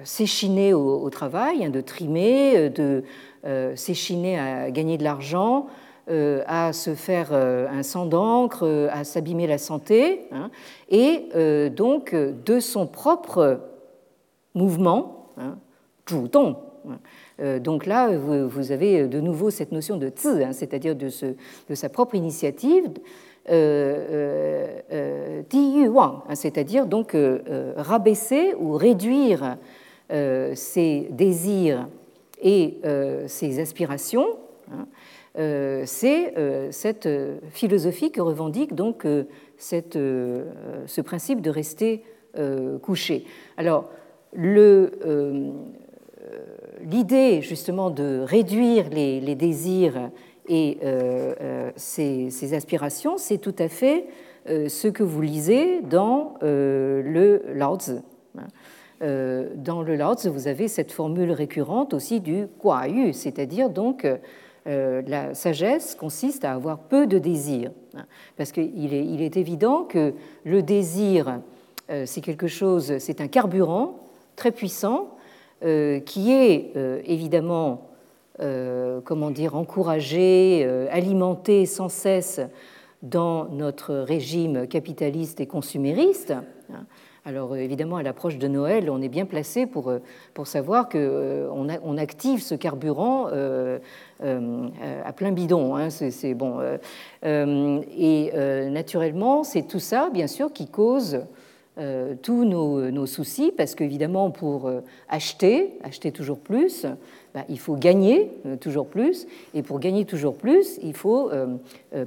s'échiner au, travail, de trimer, de euh, s'échiner à gagner de l'argent, euh, à se faire euh, un sang d'encre, à s'abîmer la santé, hein, et donc de son propre mouvement, hein, donc là, vous, avez de nouveau cette notion de zi, hein, c'est-à-dire de, sa propre initiative, euh, euh, wang, hein, c'est-à-dire donc rabaisser ou réduire ses désirs et ses aspirations. Hein, c'est cette philosophie que revendique donc cette, ce principe de rester couché. Alors, l'idée justement de réduire les, désirs et ses, aspirations, c'est tout à fait ce que vous lisez dans le Lao. Dans le Lao vous avez cette formule récurrente aussi du Yu, c'est-à-dire donc la sagesse consiste à avoir peu de désirs. Parce qu'il est, il est évident que le désir, c'est quelque chose, c'est un carburant très puissant euh, qui est euh, évidemment euh, comment dire, encouragé, alimenté sans cesse dans notre régime capitaliste et consumériste. Alors évidemment, à l'approche de Noël, on est bien placé pour, pour savoir qu'on on active ce carburant à plein bidon. Hein, c'est bon. et naturellement, c'est tout ça, bien sûr, qui cause euh, tous nos, soucis, parce qu'évidemment, pour euh, acheter, acheter toujours plus, bah, il faut gagner euh, toujours plus, et pour gagner toujours plus, il faut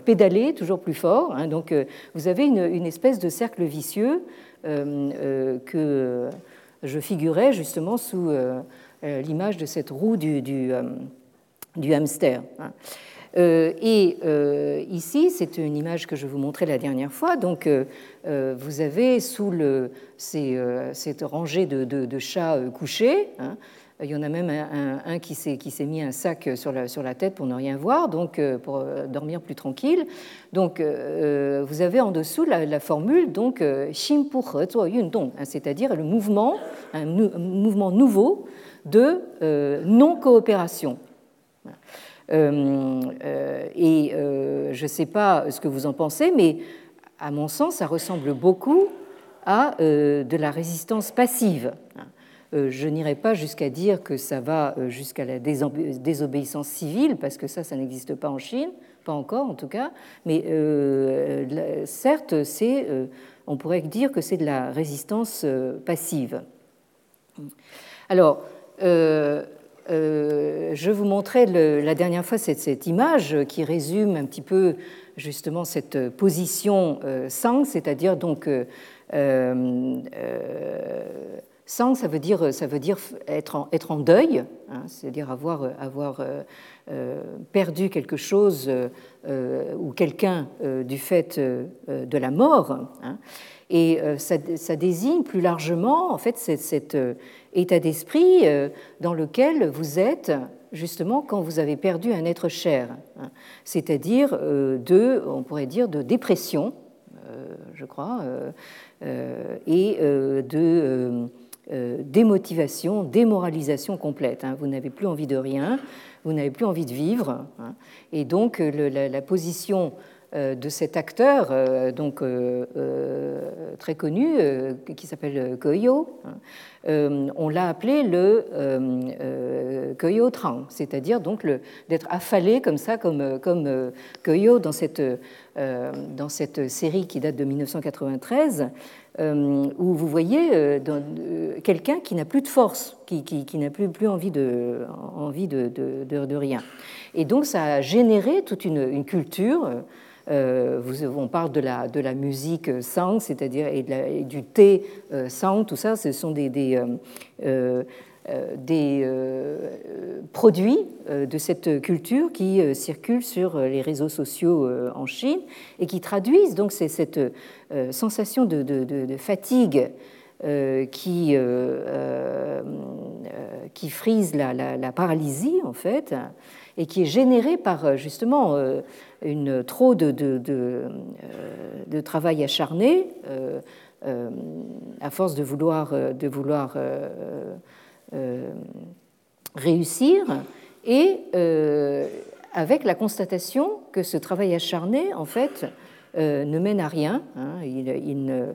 pédaler toujours plus fort. Hein. donc, vous avez une, espèce de cercle vicieux que je figurais justement sous l'image de cette roue du, hamster. Hein. Euh, et euh, ici, c'est une image que je vous montrais la dernière fois. Donc, euh, vous avez sous le, cette rangée de, chats couchés, hein, il y en a même un, qui s'est mis un sac sur la, sur la, tête pour ne rien voir, donc pour dormir plus tranquille. Donc, vous avez en dessous la, formule donc Yundong, hein, c'est-à-dire le mouvement, un, mouvement nouveau de non coopération. Euh, euh, et euh, je ne sais pas ce que vous en pensez, mais à mon sens, ça ressemble beaucoup à de la résistance passive. Je n'irai pas jusqu'à dire que ça va jusqu'à la désobéissance civile, parce que ça, ça n'existe pas en Chine, pas encore en tout cas, mais certes, c'est, on pourrait dire que c'est de la résistance passive. Alors, euh, je vous montrais la dernière fois cette, image qui résume un petit peu justement cette position euh, sang, c'est-à-dire donc euh, sang, ça veut dire, ça veut dire être, en, être en deuil, hein, c'est-à-dire avoir, avoir perdu quelque chose ou quelqu'un du fait de la mort. Hein. et ça, désigne plus largement en fait cette état d'esprit euh, dans lequel vous êtes justement quand vous avez perdu un être cher, hein. c'est-à-dire euh, de, on pourrait dire, de dépression, euh, je crois, et de démotivation, démoralisation complète. Hein. Vous n'avez plus envie de rien, vous n'avez plus envie de vivre, hein. et donc la, position de cet acteur donc très connu qui s'appelle Koyo euh, on l'a appelé le euh, euh Trang, c'est-à-dire donc d'être affalé comme ça, comme, comme euh, dans cette, dans cette série qui date de 1993, où vous voyez quelqu'un qui n'a plus de force, qui, n'a plus, plus envie, de, envie de, de, rien. Et donc ça a généré toute une, culture euh, on parle de la, de la musique sang, c'est-à-dire et, du thé euh, sang, tout ça, ce sont des, euh, produits de cette culture qui circulent sur les réseaux sociaux en Chine et qui traduisent donc cette sensation de, fatigue qui, qui frise la, paralysie en fait et qui est générée par justement une, trop de, de, euh, travail acharné, euh, euh, à force de vouloir, de vouloir réussir, et avec la constatation que ce travail acharné, en fait, ne mène à rien, hein, il,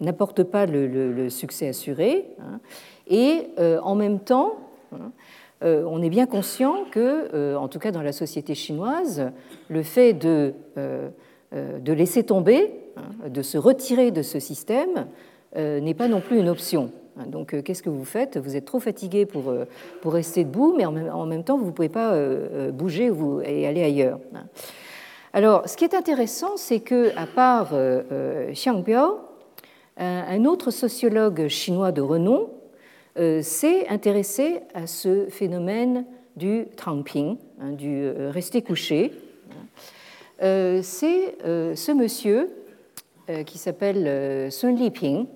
n'apporte pas le, succès assuré, hein, et en même temps, hein, on est bien conscient que, en tout cas dans la société chinoise, le fait de, de laisser tomber, de se retirer de ce système, n'est pas non plus une option. Donc, euh, qu'est-ce que vous faites? Vous êtes trop fatigué pour, euh, pour rester debout, mais en même, temps, vous ne pouvez pas euh, bouger et aller ailleurs. Alors, ce qui est intéressant, c'est que, à part Xiang Biao, un autre sociologue chinois de renom s'est intéressé à ce phénomène du trangping, hein, du rester couché. C'est ce monsieur qui s'appelle Sun Liping,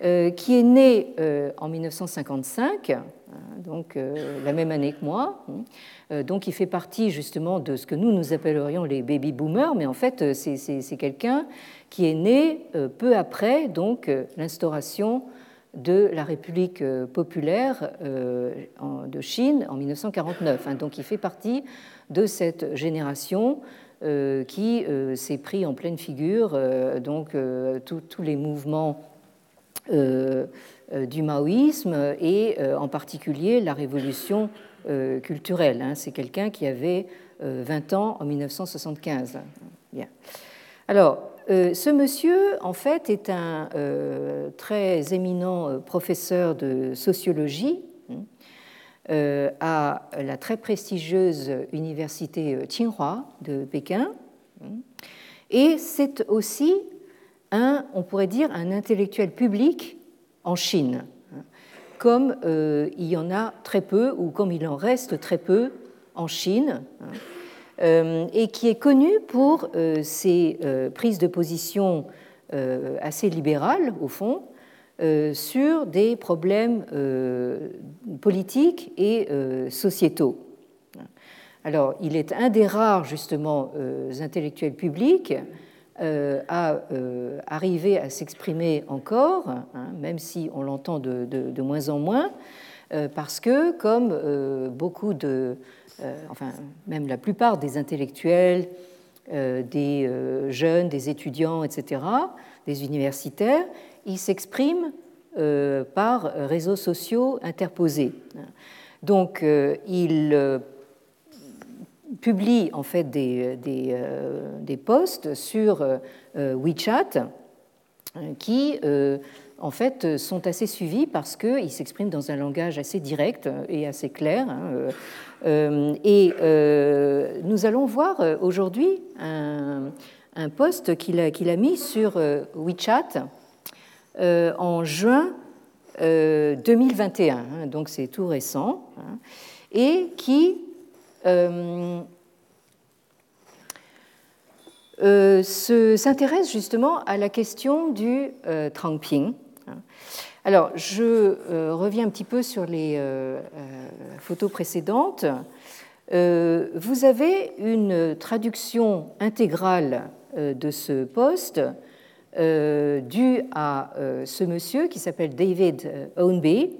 qui est né euh, en 1955, hein, donc euh, la même année que moi. Hein. donc il fait partie justement de ce que nous nous appellerions les baby boomers, mais en fait c'est quelqu'un qui est né peu après donc l'instauration de la République populaire de Chine en 1949. Hein. donc il fait partie de cette génération qui s'est pris en pleine figure donc tous les mouvements euh, euh, du maoïsme et euh, en particulier la révolution culturelle. Hein. C'est quelqu'un qui avait 20 ans en 1975. Bien. Alors, ce monsieur, en fait, est un très éminent professeur de sociologie hein, à la très prestigieuse université Tsinghua de Pékin. Hein. Et c'est aussi on pourrait dire, un intellectuel public en Chine, comme euh, il y en a très peu, ou comme il en reste très peu en Chine, euh, et qui est connu pour euh, ses prises de position assez libérales, au fond, sur des problèmes politiques et sociétaux. Alors, il est un des rares, justement, intellectuels publics à euh, arriver à s'exprimer encore, hein, même si on l'entend de, moins en moins, euh, parce que, comme beaucoup de, enfin, même la plupart des intellectuels, des jeunes, des étudiants, etc., des universitaires, ils s'expriment par réseaux sociaux interposés. Donc, ils publie en fait des, des, euh, des posts sur euh, WeChat qui en fait sont assez suivis parce qu'ils s'expriment dans un langage assez direct et assez clair. Hein, et nous allons voir aujourd'hui un, un post qu'il a, qu'il a, mis sur WeChat en juin 2021, hein, donc c'est tout récent, hein, et qui euh, euh, s'intéresse justement à la question du euh, Trangping. Alors, je reviens un petit peu sur les photos précédentes. vous avez une traduction intégrale de ce poste due à ce monsieur qui s'appelle David Ownby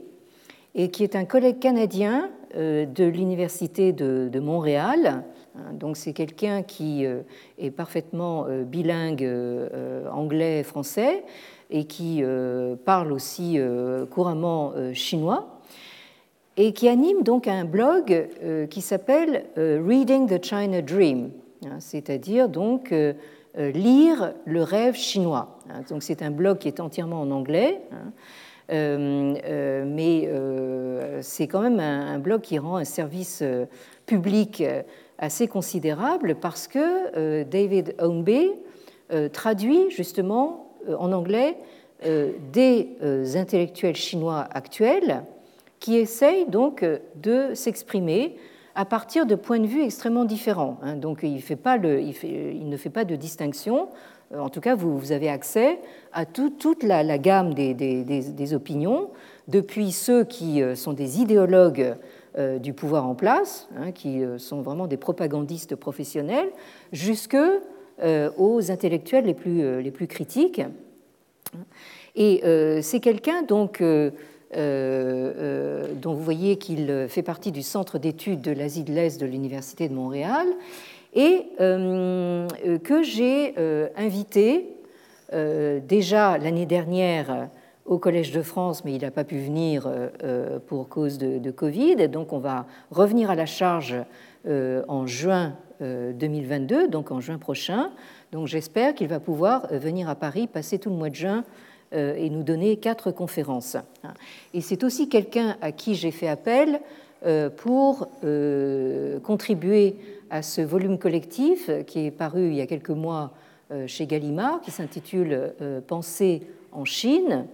et qui est un collègue canadien euh, de l'Université de, Montréal. Hein, donc c'est quelqu'un qui euh, est parfaitement euh, bilingue anglais-français et qui parle aussi couramment chinois et qui anime donc un blog qui s'appelle Reading the China Dream, hein, c'est-à-dire donc lire le rêve chinois. Hein. Donc c'est un blog qui est entièrement en anglais. Euh, euh, mais euh, c'est quand même un, blog qui rend un service public assez considérable parce que David Ownby traduit justement en anglais des intellectuels chinois actuels qui essayent donc de s'exprimer à partir de points de vue extrêmement différents. Hein. Donc il, ne fait pas de distinction en tout cas, vous, avez accès à toute la, gamme des, opinions, depuis ceux qui euh, sont des idéologues euh, du pouvoir en place, hein, qui sont vraiment des propagandistes professionnels, jusque aux intellectuels les plus, les plus critiques. Et c'est quelqu'un donc dont vous voyez qu'il fait partie du centre d'études de l'Asie de l'Est de l'Université de Montréal et euh, euh, que j'ai euh, invité déjà l'année dernière au Collège de France, mais il n'a pas pu venir pour cause de, Covid. Donc on va revenir à la charge en juin 2022, donc en juin prochain. Donc j'espère qu'il va pouvoir venir à Paris, passer tout le mois de juin et nous donner quatre conférences. Et c'est aussi quelqu'un à qui j'ai fait appel pour contribuer à ce volume collectif qui est paru il y a quelques mois euh, chez Gallimard, qui s'intitule euh, Pensée en Chine,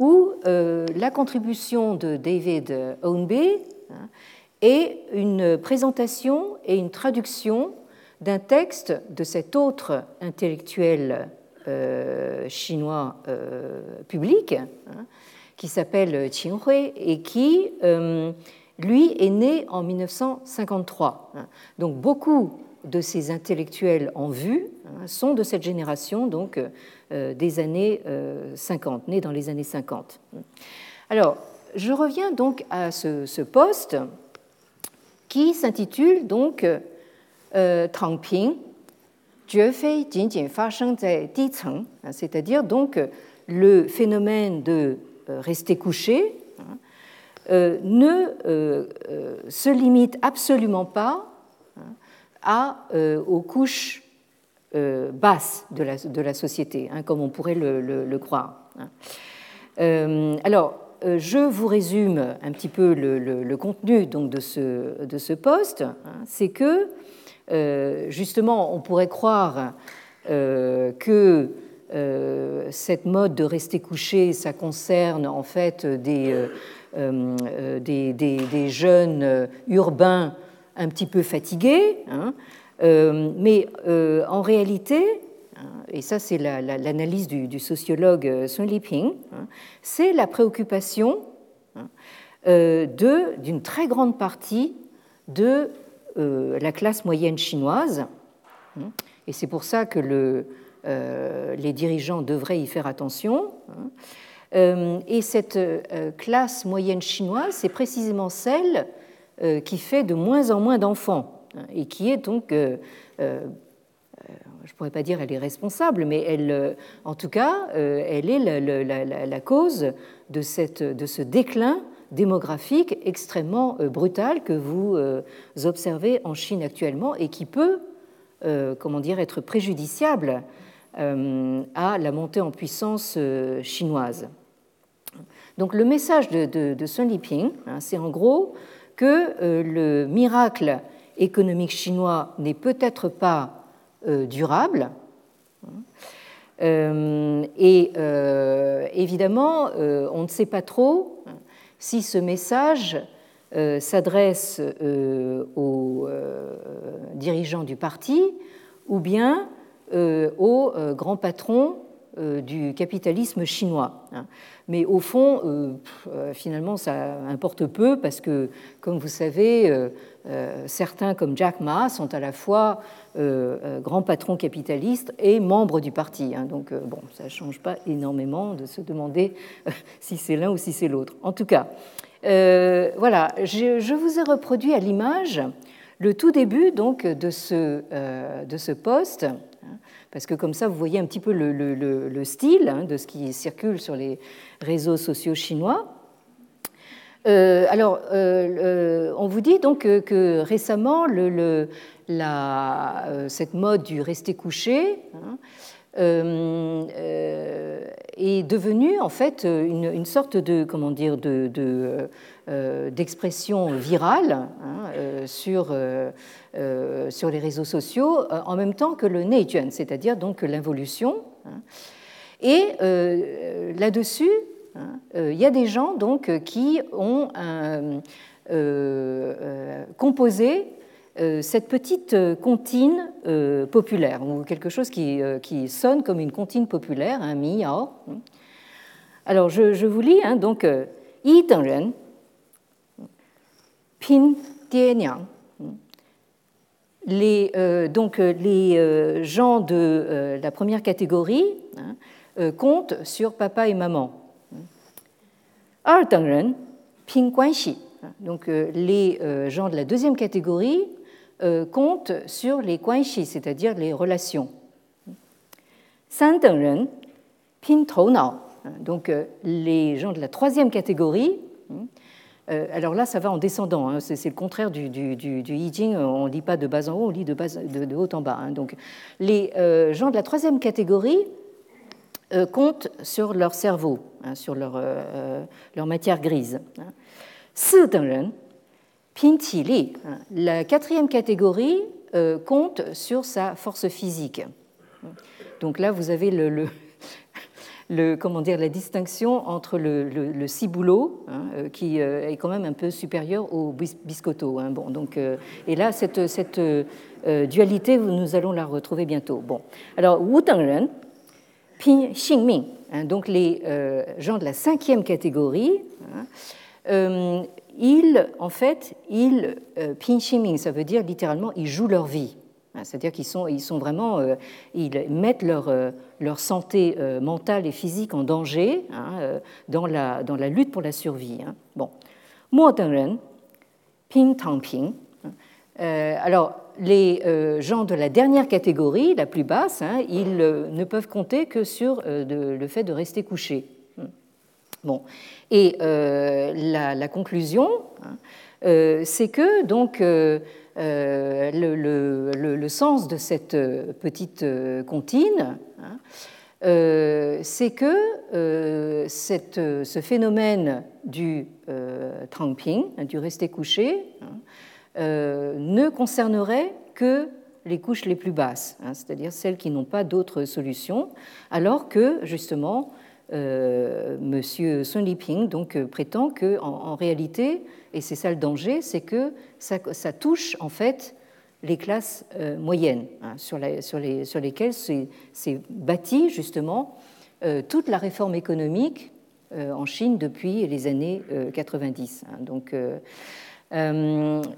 où euh, la contribution de David Ownby hein, est une présentation et une traduction d'un texte de cet autre intellectuel chinois public, hein, qui s'appelle Qin Hui et qui lui, est né en 1953. Donc beaucoup de ces intellectuels en vue hein, sont de cette génération, donc euh, des années 50, euh, nés dans les années 50. Alors, je reviens donc à ce, poste qui s'intitule donc euh, Tangping, c'est-à-dire donc le phénomène de rester couché euh, ne euh, euh, se limite absolument pas hein, aux couches basses de la, de la société, hein, comme on pourrait le, croire. Hein. alors, je vous résume un petit peu le, contenu donc, de, ce, de ce poste. C'est que, justement, on pourrait croire que cette mode de rester couché, ça concerne en fait des, euh, euh, des, jeunes euh, urbains un petit peu fatigués, hein. mais en réalité, hein, et ça c'est l'analyse du, sociologue Sun Liping, hein, c'est la préoccupation d'une très grande partie de la classe moyenne chinoise. Et c'est pour ça que le, les dirigeants devraient y faire attention. Euh, et cette euh, classe moyenne chinoise, c'est précisément celle euh, qui fait de moins en moins d'enfants hein, et qui est donc, je ne pourrais pas dire elle est responsable, mais elle, en tout cas, elle est la, cause de, cette, de, ce déclin démographique extrêmement brutal que vous observez en Chine actuellement et qui peut, comment dire, être préjudiciable à la montée en puissance chinoise. Donc le message de, Sun Liping, hein, c'est en gros que euh, le miracle économique chinois n'est peut-être pas euh, durable. Hein. Euh, et évidemment, on ne sait pas trop si ce message s'adresse aux dirigeants du parti ou bien aux grands patrons du capitalisme chinois. Hein. Mais au fond, euh, euh, finalement, ça importe peu parce que, comme vous savez, euh, certains comme Jack Ma sont à la fois grands patrons capitalistes et membres du parti. Hein. donc, bon, ça ne change pas énormément de se demander si c'est l'un ou si c'est l'autre. En tout cas, voilà, je, vous ai reproduit à l'image le tout début donc de ce, de ce poste parce que comme ça, vous voyez un petit peu le, style hein, de ce qui circule sur les réseaux sociaux chinois. Euh, alors, euh, on vous dit donc que, récemment, cette mode du rester couché hein, euh, est devenue en fait une, sorte de comment dire de, d'expression virale hein, sur euh, sur les réseaux sociaux euh, en même temps que le Neijuan, c'est-à-dire donc l'involution. Hein. Et euh, là-dessus, hein, il y a des gens donc qui ont composé cette petite comptine populaire, ou quelque chose qui, sonne comme une comptine populaire, un miao. Alors je, vous lis hein, donc Yi Ren, Pin Niang, les, euh, donc, euh, les euh, gens de la première catégorie hein, comptent sur papa et maman. Ping Donc, les gens de la deuxième catégorie comptent sur les guanxi, c'est-à-dire les relations. Ping Donc les gens de la troisième catégorie, alors là, ça va en descendant. Hein. c'est le contraire du, du, du, Ching. On ne lit pas de bas en haut, on lit de, bas, de, haut en bas. Hein. Donc, les gens de la troisième catégorie comptent sur leur cerveau, hein, sur leur, leur, matière grise. La quatrième catégorie euh, compte sur sa force physique. Donc là, vous avez le, comment dire, la distinction entre le, ciboulot, hein, euh, qui euh, est quand même un peu supérieur au biscotto. Hein. Bon, donc, et là, cette, dualité, nous allons la retrouver bientôt. Bon. Alors, Wu Tangren, Pin Xingming, hein, donc les gens de la cinquième catégorie, ils, en fait, ils, euh, pinching, ça veut dire littéralement, ils jouent leur vie. Hein, c'est-à-dire qu'ils sont, ils sont vraiment, euh, ils mettent leur, euh, leur santé mentale et physique en danger hein, dans, la, dans la lutte pour la survie. Hein. Bon. Ren, Ping Tang Ping. alors, les gens de la dernière catégorie, la plus basse, ils ne peuvent compter que sur le fait de rester couchés. Bon. Et euh, la, conclusion, hein, euh, c'est que donc euh, le, sens de cette petite comptine, hein, c'est que ce phénomène du tramping, du rester couché, hein, ne concernerait que les couches les plus basses, c'est-à-dire celles qui n'ont pas d'autre solution, alors que justement Monsieur Sun Liping euh, prétend que en, réalité, et c'est ça le danger, c'est que ça, touche en fait les classes euh, moyennes hein, sur, lesquelles s'est bâtie justement toute la réforme économique en Chine depuis les années 90. Hein. donc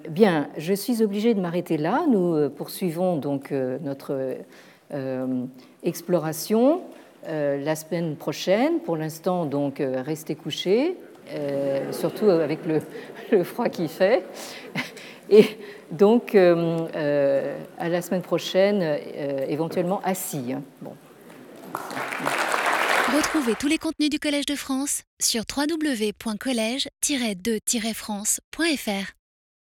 bien, je suis obligée de m'arrêter là. Nous poursuivons donc notre exploration. Euh, la semaine prochaine. Pour l'instant, donc, euh, restez couchés, euh, surtout avec le, froid qui fait. Et donc, à la semaine prochaine, éventuellement assis. Hein. Bon. Retrouvez tous les contenus du Collège de France sur www.colège-2-france.fr.